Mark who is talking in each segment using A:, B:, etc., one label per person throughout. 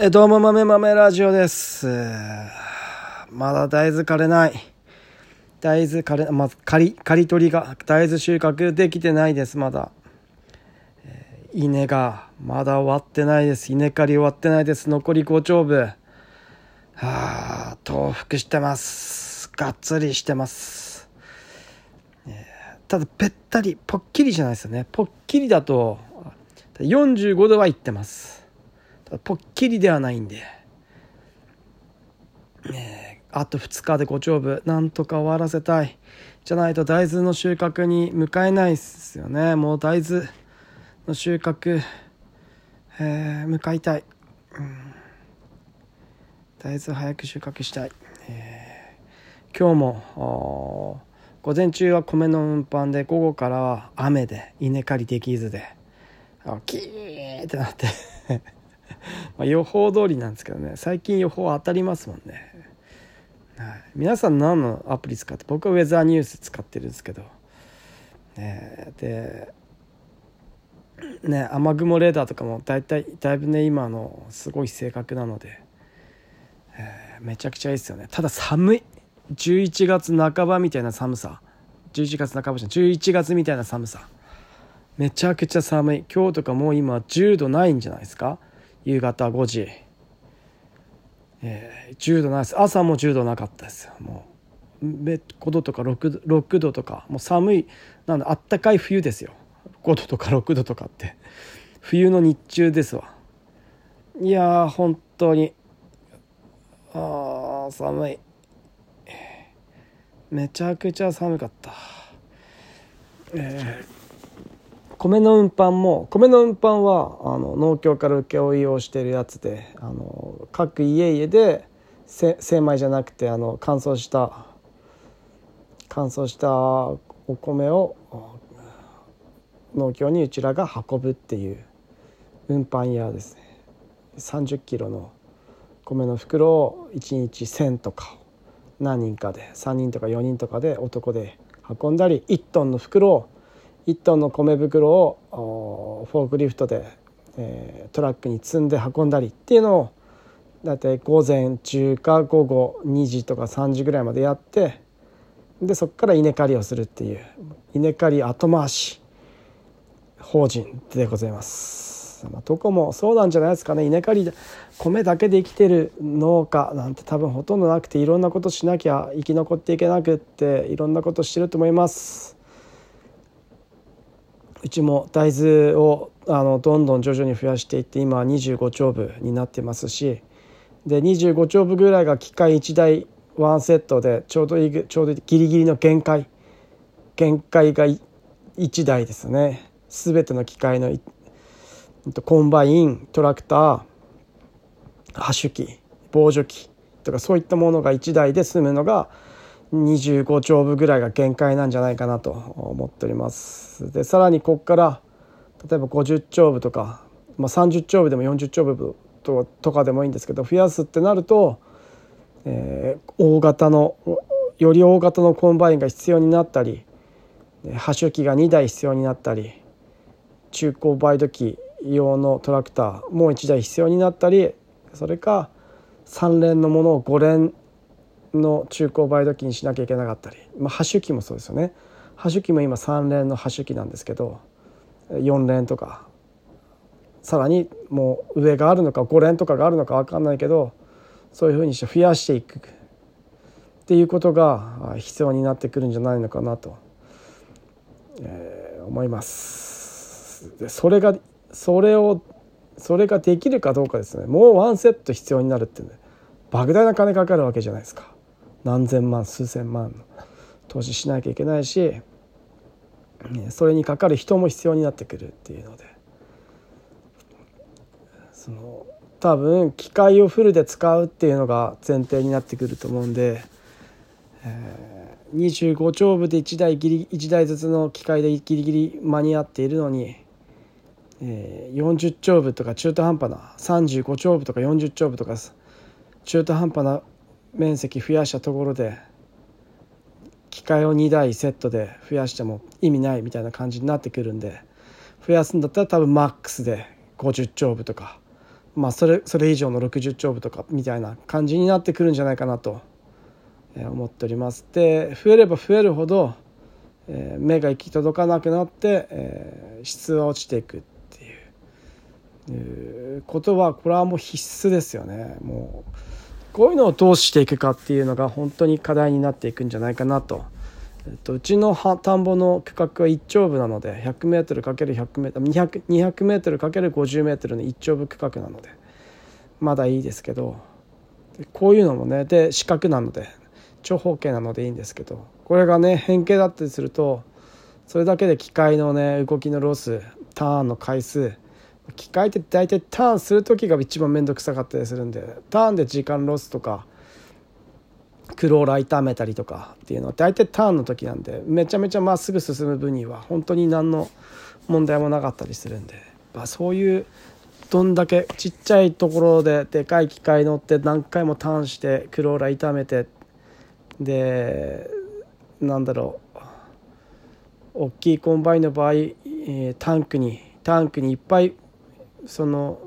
A: えどうも豆豆ラジオです。まだ大豆枯れない。大豆枯れ、まず刈り、刈り取りが、大豆収穫できてないです、まだ。えー稲が、まだ終わってないです。稲刈り終わってないです。残り5丁分。はあ、豆腐してます。がっつりしてます。えーただ、ぺったり、ぽっきりじゃないですよね。ぽっきりだと、45度はいってます。ただぽっきりではないんで、ねあと2日で5丁分なんとか終わらせたい。じゃないと大豆の収穫に向かえないですよね。もう大豆の収穫、えー向かいたい、うん。大豆早く収穫したい、えー今日も午前中は米の運搬で午後からは雨で稲刈りできずであキーってなって。まあ予報通りなんですけどね。最近予報当たりますもんね、はい、皆さん何のアプリ使って僕はウェザーニュース使ってるんですけど、ね、でね雨雲レーダーとかもだいたいだいぶね今のすごい正確なので、えーめちゃくちゃいいですよね。ただ寒い。11月半ばみたいな寒さ。11月半ばじゃない。11月みたいな寒さ。めちゃくちゃ寒い。今日とかもう今10度ないんじゃないですか。夕方5時、えー10度ないです朝も10度なかったですもう5度とか 6, 度6度とかもう寒いなんだあったかい冬ですよ。5度とか6度とかって。冬の日中ですわ。いやー本当にあー寒い。めちゃくちゃ寒かった。えー米の運搬も米の運搬はあの農協から請負をしてるやつであの各家々で精米じゃなくてあの乾燥した乾燥したお米を農協にうちらが運ぶっていう運搬屋ですね。30キロの米の袋を1日1,000とか何人かで3人とか4人とかで男で運んだり1トンの袋を1トンの米袋をフォークリフトで、えートラックに積んで運んだりっていうのをだいたい午前中か午後2時とか3時ぐらいまでやってでそこから稲刈りをするっていう稲刈り後回し法人でございます、まあ、どこもそうなんじゃないですかね。稲刈り米だけで生きてる農家なんて多分ほとんどなくていろんなことしなきゃ生き残っていけなくっていろんなことしてると思います。うちも大豆をあのどんどん徐々に増やしていって今は25丁分になってますしで25丁分ぐらいが機械1台ワンセットでちょうどいいちょうどギリギリの限界限界が1台ですね。全ての機械のコンバイントラクター播種機防除機とかそういったものが1台で済むのが25町分ぐらいが限界なんじゃないかなと思っております。でさらにここから例えば50町分とか、まあ、30町分でも40町分ととかでもいいんですけど増やすってなると、えー大型のより大型のコンバインが必要になったり播種機が2台必要になったり中耕培土機用のトラクターもう1台必要になったりそれか3連のものを5連の中耕培土機にしなきゃいけなかったり、まあ、播種機もそうですよね。播種機も今3連の播種機なんですけど4連とかさらにもう上があるのか5連とかがあるのか分かんないけどそういうふうにして増やしていく。っていうことが必要になってくるんじゃないのかなと、えー思います。それがそれをそれができるかどうかですね。もうワンセット必要になるってね莫大な金かかるわけじゃないですか。何千万数千万の投資しなきゃいけないしそれにかかる人も必要になってくるっていうので。その多分機械をフルで使うっていうのが前提になってくると思うんで、えー25丁分で1台ギリ1台ずつの機械でギリギリ間に合っているのに、えー40丁分とか中途半端な35丁分とか40丁分とか中途半端な面積増やしたところで機械を2台セットで増やしても意味ないみたいな感じになってくるんで増やすんだったら多分マックスで50丁分とかまあそれそれ以上の60兆部とかみたいな感じになってくるんじゃないかなと思っております。で増えれば増えるほど目が行き届かなくなって質は落ちていくっていうことはこれはもう必須ですよね。もうこういうのをどうしていくかっていうのが本当に課題になっていくんじゃないかなと。えっと、うちの田んぼの区画は1丁部なので 100m×100m200m×50m の1丁部区画なのでまだいいですけどこういうのもねで四角なので長方形なのでいいんですけどこれがね変形だったりするとそれだけで機械のね動きのロスターンの回数機械って大体ターンする時が一番面倒くさかったりするんでターンで時間ロスとかクローラー傷めたりとかっていうのは大体ターンの時なんでめちゃめちゃまっすぐ進む分には本当に何の問題もなかったりするんで、まあ、そういうどんだけちっちゃいところででかい機械乗って何回もターンしてクローラー傷めてでなんだろう大きいコンバインの場合、えー、タンクにタンクにいっぱいその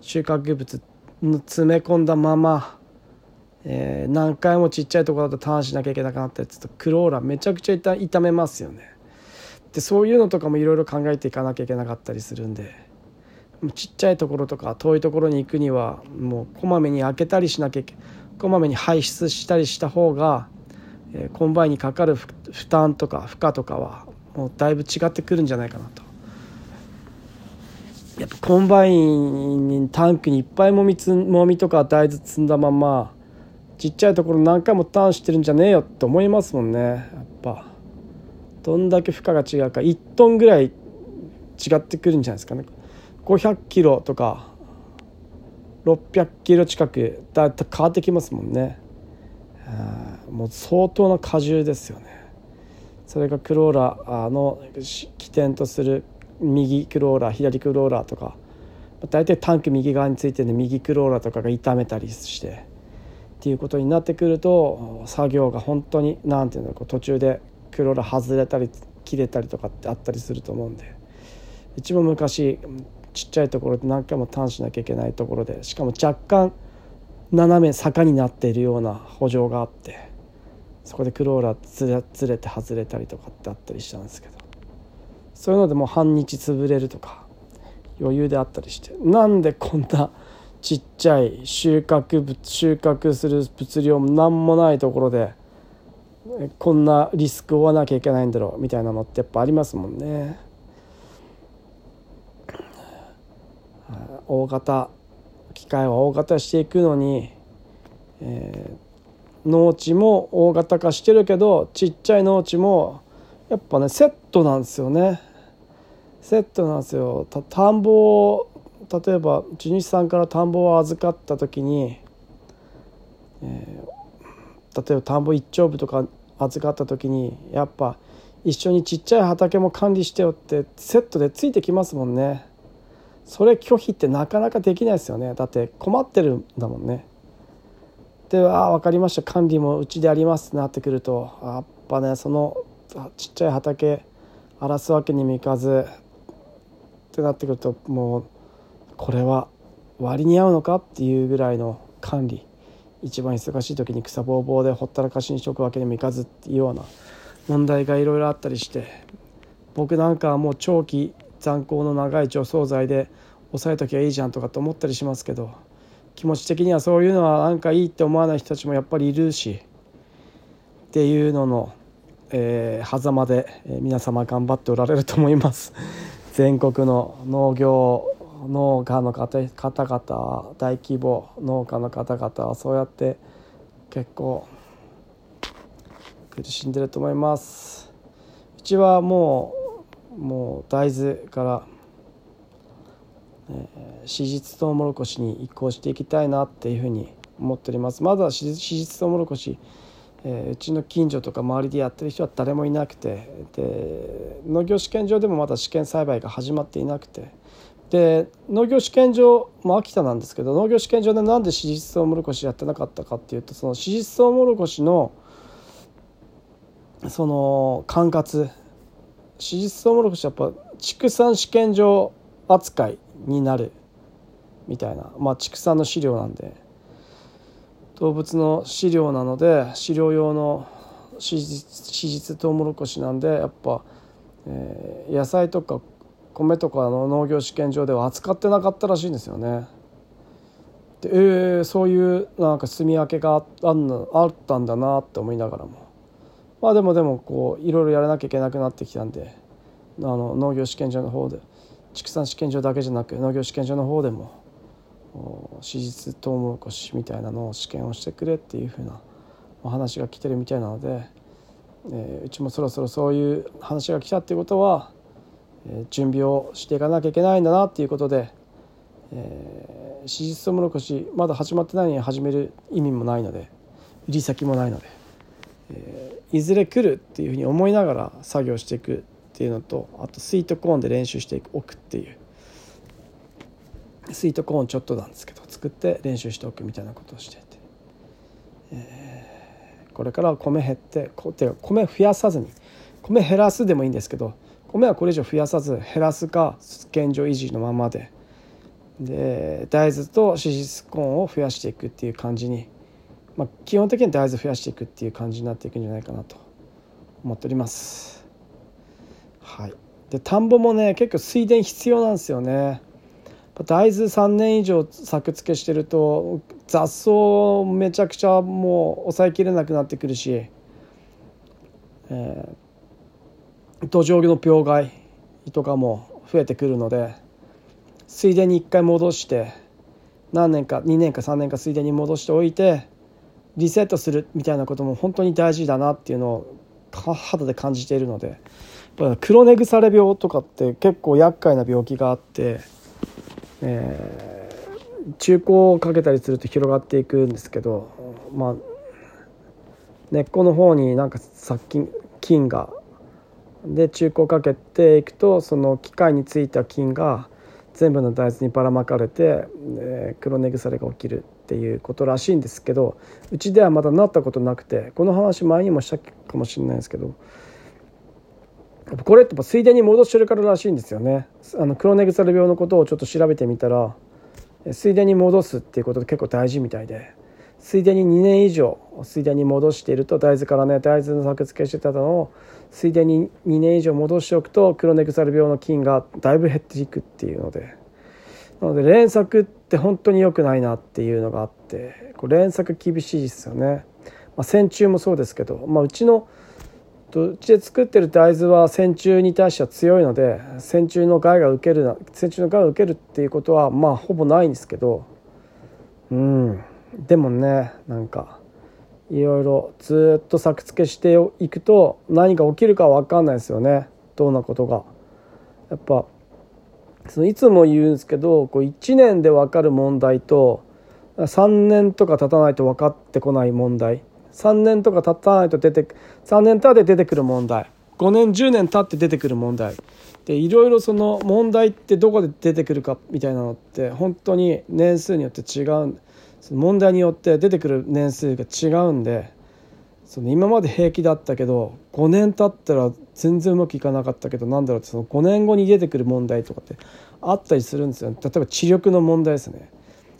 A: 収穫物の詰め込んだまま、えー、何回もちっちゃいところだとターンしなきゃいけなくなったやつとクローラーめちゃくちゃ傷めますよね。でそういうのとかもいろいろ考えていかなきゃいけなかったりするんでちっちゃいところとか遠いところに行くにはもうこまめに空けたりしなきゃいけこまめに排出したりした方が、えー、コンバインにかかる負担とか負荷とかはもうだいぶ違ってくるんじゃないかなと。やっぱコンバインにタンクにいっぱいもみつもみとか大豆積んだままちっちゃいところ何回もターンしてるんじゃねえよって思いますもんねやっぱ。どんだけ負荷が違うか。1トンぐらい違ってくるんじゃないですかね。500キロとか600キロ近くだいぶ変わってきますもんね。もう相当な荷重ですよね。それがクローラーの起点とする右クローラー左クローラーとか大体タンク右側についてる右クローラーとかが傷めたりしてっていうことになってくると作業が本当に何て言うの途中でクローラー外れたり切れたりとかってあったりすると思うんでうちも昔ちっちゃいところで何回もターンしなきゃいけないところでしかも若干斜め坂になっているような補助があってそこでクローラーずれて外れたりとかってあったりしたんですけど。そういうのでもう半日潰れるとか余裕であったりしてなんでこんなちっちゃい収穫物収穫する物量も何もないところでこんなリスクを負わなきゃいけないんだろうみたいなのってやっぱありますもんね。大型機械は大型していくのに、えー、農地も大型化してるけどちっちゃい農地もやっぱねセットなんですよね。セットなんですよ。田んぼを例えば地主さんから田んぼを預かった時に、えー、例えば田んぼ一丁部とか預かった時にやっぱ一緒にちっちゃい畑も管理してよってセットでついてきますもんね。それ拒否ってなかなかできないですよね。だって困ってるんだもんね。で「ああ分かりました。管理もうちでやります」ってなってくるとやっぱねそのちっちゃい畑荒らすわけにもいかずってなってくるともうこれは割に合うのかっていうぐらいの管理。一番忙しい時に草ぼうぼうでほったらかしにしとくわけにもいかずっていうような問題がいろいろあったりして僕なんかはもう長期残光の長い除草剤で抑えときゃいいじゃんとかって思ったりしますけど気持ち的にはそういうのはなんかいいって思わない人たちもやっぱりいるしっていうののえー、狭間で、皆様頑張っておられると思います。全国の農業農家の方々大規模農家の方々はそうやって結構苦しんでると思います。うちはもうもう大豆から、えー、史実トウモロコシに移行していきたいなっていうふうに思っております。まだ史実トウモロコシえー、うちの近所とか周りでやってる人は誰もいなくてで農業試験場でもまだ試験栽培が始まっていなくて。で農業試験場も秋田なんですけど農業試験場でなんで史実トウモロコシやってなかったかっていうとその史実トウモロコシのその管轄。史実トウモロコシはやっぱ畜産試験場扱いになるみたいな。まあ畜産の飼料なんで。動物の飼料なので飼料用の脂質トウモロコシなんでやっぱ、えー、野菜とか米とかの農業試験場では扱ってなかったらしいんですよね。でえー、そういうなんか住み分けがあんのあったんだなって思いながらもまあでもでもこういろいろやらなきゃいけなくなってきたんであの農業試験場の方で畜産試験場だけじゃなく農業試験場の方でも史実トウモロコシみたいなのを試験をしてくれっていうふうなお話が来てるみたいなので、えー、うちもそろそろそういう話が来たっていうことは、えー、準備をしていかなきゃいけないんだなっていうことで、えー、史実トウモロコシまだ始まってないのに始める意味もないので売り先もないので、えー、いずれ来るっていうふうに思いながら作業していくっていうのとあとスイートコーンで練習しておくっていうスイートコーンちょっとなんですけど作って練習しておくみたいなことをしていて、えー、これからは米減ってこて米増やさずに米減らすでもいいんですけど米はこれ以上増やさず減らすか現状維持のままでで大豆と脂質コーンを増やしていくっていう感じに、まあ、基本的に大豆増やしていくっていう感じになっていくんじゃないかなと思っております。はい、で田んぼもね結構水田必要なんですよね。大豆3年以上作付けしてると雑草めちゃくちゃもう抑えきれなくなってくるし、えー、土壌の病害とかも増えてくるので水田に1回戻して何年か2年か3年か水田に戻しておいてリセットするみたいなことも本当に大事だなっていうのを肌で感じているので黒根腐れ病とかって結構厄介な病気があって。えー、中古をかけたりすると広がっていくんですけど、まあ、根っこの方になんか殺菌菌がで中古をかけていくとその機械についた菌が全部の大豆にばらまかれて、えー、黒根腐れが起きるっていうことらしいんですけどうちではまだなったことなくてこの話前にもしたかもしれないですけどこれって水田に戻してるかららしいんですよねあの黒ネグサル病のことをちょっと調べてみたら水田に戻すっていうことで結構大事みたいで水田に2年以上水田に戻していると大豆からね大豆の作付けしてたのを水田に2年以上戻しておくと黒ネグサル病の菌がだいぶ減っていくっていうのでなので連作って本当に良くないなっていうのがあってこれ連作厳しいですよね。まあ、線虫もそうですけど、まあ、うちのとうちで作ってる大豆は線虫に対しては強いので線虫の害が受けるな線虫の害を受けるっていうことはまあほぼないんですけど。うん。でもねなんかいろいろずっと作付けしていくと何が起きるか分かんないですよね。どんなことが。やっぱそのいつも言うんですけどこう1年で分かる問題と3年とか経たないと分かってこない問題。3年とか経たないと出て3年経って出てくる問題。5年10年経って出てくる問題。でいろいろその問題ってどこで出てくるかみたいなのって本当に年数によって違う問題によって出てくる年数が違うんでその今まで平気だったけど5年経ったら全然うまくいかなかったけどなんだろうその5年後に出てくる問題とかってあったりするんですよ例えば知力の問題ですね。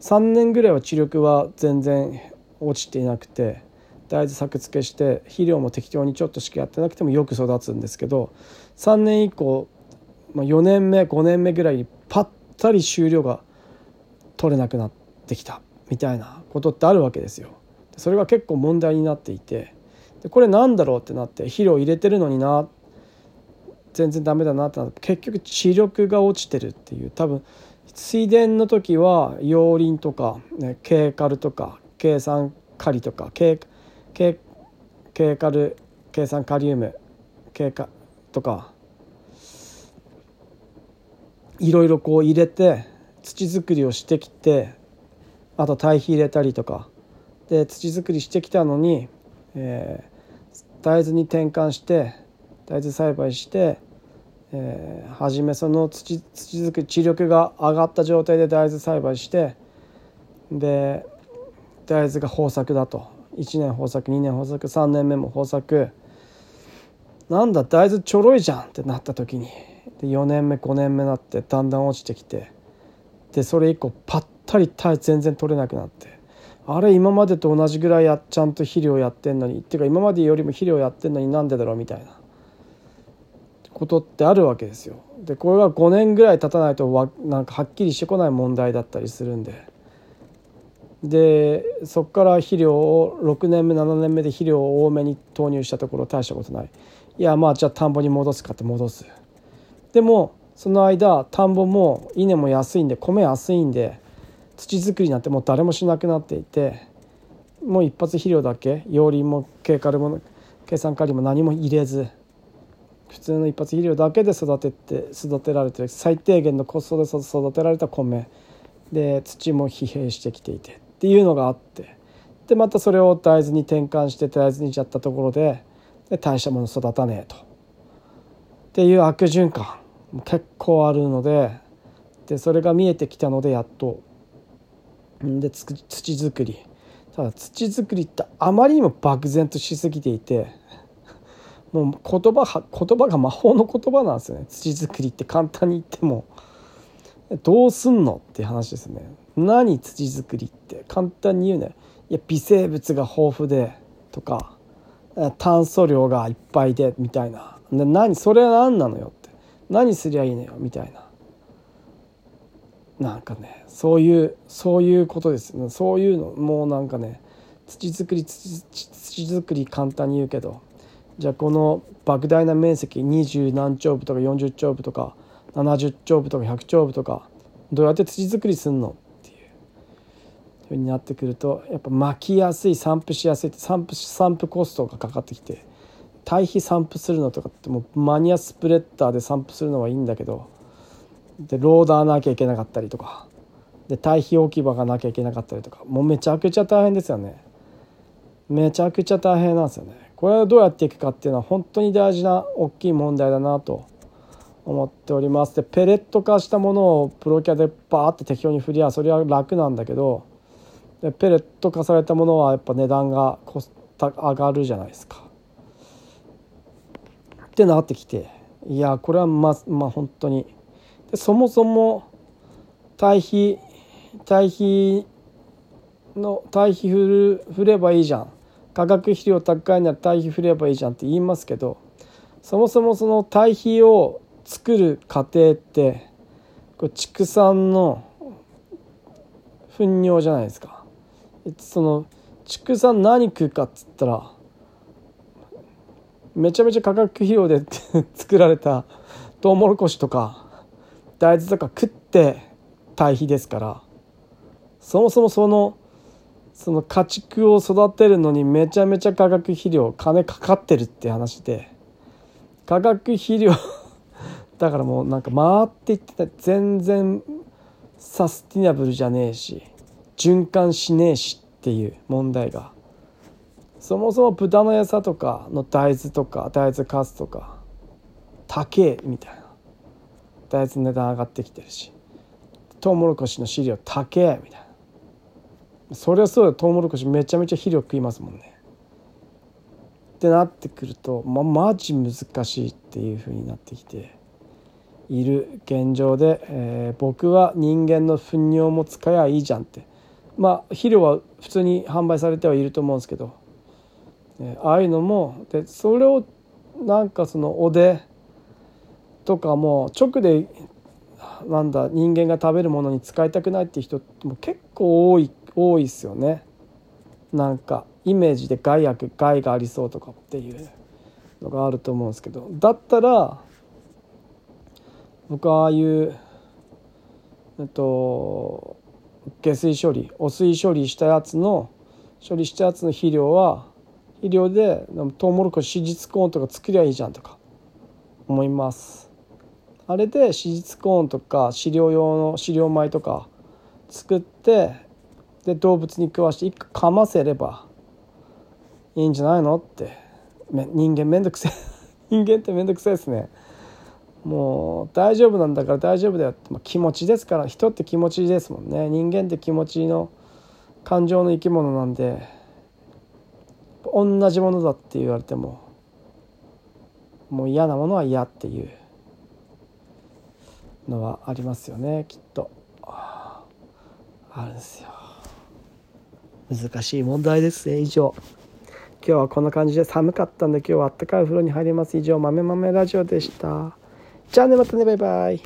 A: 3年ぐらいは知力は全然落ちていなくて大豆作付けして肥料も適当にちょっとしかやってなくてもよく育つんですけど3年以降、まあ、4年目5年目ぐらいにパッタリ収量が取れなくなってきたみたいなことってあるわけですよ。それが結構問題になっていてでこれなんだろうってなって肥料入れてるのにな全然ダメだなってなって結局視力が落ちてるっていう多分水田の時は葉林とか、ね、ケーカルとか計算カリとかケケケカル計算カリウムケカとかいろいろこう入れて土作りをしてきてあと堆肥入れたりとか。で土作りしてきたのに、えー、大豆に転換して大豆栽培して、えー、初めその土土作り地力が上がった状態で大豆栽培してで大豆が豊作だと。1年豊作2年豊作3年目も豊作。なんだ大豆ちょろいじゃんってなった時に。で4年目5年目になってだんだん落ちてきて。でそれ以降ぱったり全然取れなくなって。あれ今までと同じぐらいやちゃんと肥料やってんのに。っていうか今までよりも肥料やってんのになんでだろうみたいな。ことってあるわけですよ。でこれが5年ぐらい経たないとわなんかはっきりしてこない問題だったりするんで。でそこから肥料を6年目7年目で肥料を多めに投入したところ大したことない。いやまあじゃあ田んぼに戻すかって戻す。でもその間田んぼも稲も安いんで米安いんで土作りなんてもう誰もしなくなっていてもう一発肥料だけ養林も計カルも計算管理も何も入れず普通の一発肥料だけで育てて育てられて最低限のコストで育てられた米。で土も疲弊してきていて。っていうのがあってでまたそれを大豆に転換して大豆にしちゃったところでで大したもの育たねえと。っていう悪循環結構あるのででそれが見えてきたのでやっと。で土作り。ただ土作りってあまりにも漠然としすぎていてもう言葉言葉が魔法の言葉なんですよね。土作りって簡単に言っても。どうすんのって話ですね。何土作りって？簡単に言うね。いや微生物が豊富でとか炭素量がいっぱいでみたいな。で何それは何なのよって。何すりゃいいのよみたいな。なんかねそういうそういうことです。そういうのもうなんかね土作り土土作り簡単に言うけどじゃあこの莫大な面積20何丁部とか40丁部とか70丁部とか100丁部とかどうやって土作りすんの？うふうになってくるとやっぱ巻きやすい散布しやすいって散布散布コストがかかってきて堆肥散布するのとかってもうマニアスプレッダーで散布するのはいいんだけどでローダーなきゃいけなかったりとかで堆肥置き場がなきゃいけなかったりとかもうめちゃくちゃ大変ですよね。めちゃくちゃ大変なんですよね。これはどうやっていくかっていうのは本当に大事な大きい問題だなと思っております。でペレット化したものをプロキャでバーって適当に振りゃそれは楽なんだけどでペレット化されたものはやっぱ値段がコスト上がるじゃないですか。ってなってきていやこれはままあ本当に。でそもそも堆肥堆肥の堆肥振る振ればいいじゃん。化学肥料高いなら堆肥振ればいいじゃんって言いますけどそもそもその堆肥を作る過程ってこれ畜産の糞尿じゃないですか。その畜産何食うかっつったらめちゃめちゃ化学肥料で作られたトウモロコシとか大豆とか食って堆肥ですからそもそもそのその家畜を育てるのにめちゃめちゃ化学肥料金かかってるって話で化学肥料 だからもうなんか回っていって全然サスティナブルじゃねえし。循環しねえしっていう問題がそもそも豚の餌とかの大豆とか大豆カスとか高えみたいな。大豆の値段上がってきてるし。トウモロコシの飼料高えみたいな。そりゃそうだトウモロコシめちゃめちゃ肥料食いますもんね。ってなってくるとまマジ難しいっていうふうになってきている現状で、えー、僕は人間の糞尿も使えばいいじゃんって。まあ肥料は普通に販売されてはいると思うんですけど、え、ああいうのもでそれをなんかそのおでとかも直でなんだ人間が食べるものに使いたくないっていう人も結構多い多いっすよね。なんかイメージで害悪害がありそうとかっていうのがあると思うんですけどだったら僕はああいうえっと下水処理汚水処理したやつの処理したやつの肥料は肥料でトウモロコシシコーンとか作りゃいいじゃんとか思います。あれで史実コーンとか飼料用の飼料米とか作ってで動物に食わして一個かませればいいんじゃないのって人間めんどくせえ人間ってめんどくさいですねもう大丈夫なんだから大丈夫だよって、まあ、気持ちですから人って気持ちですもんね。人間って気持ちの感情の生き物なんで同じものだって言われてももう嫌なものは嫌っていうのはありますよねきっと。あるんですよ。難しい問題ですね以上。今日はこんな感じで。寒かったんで今日はあったかいお風呂に入ります。以上豆めラジオでした。じゃあね、またね、バイバイ。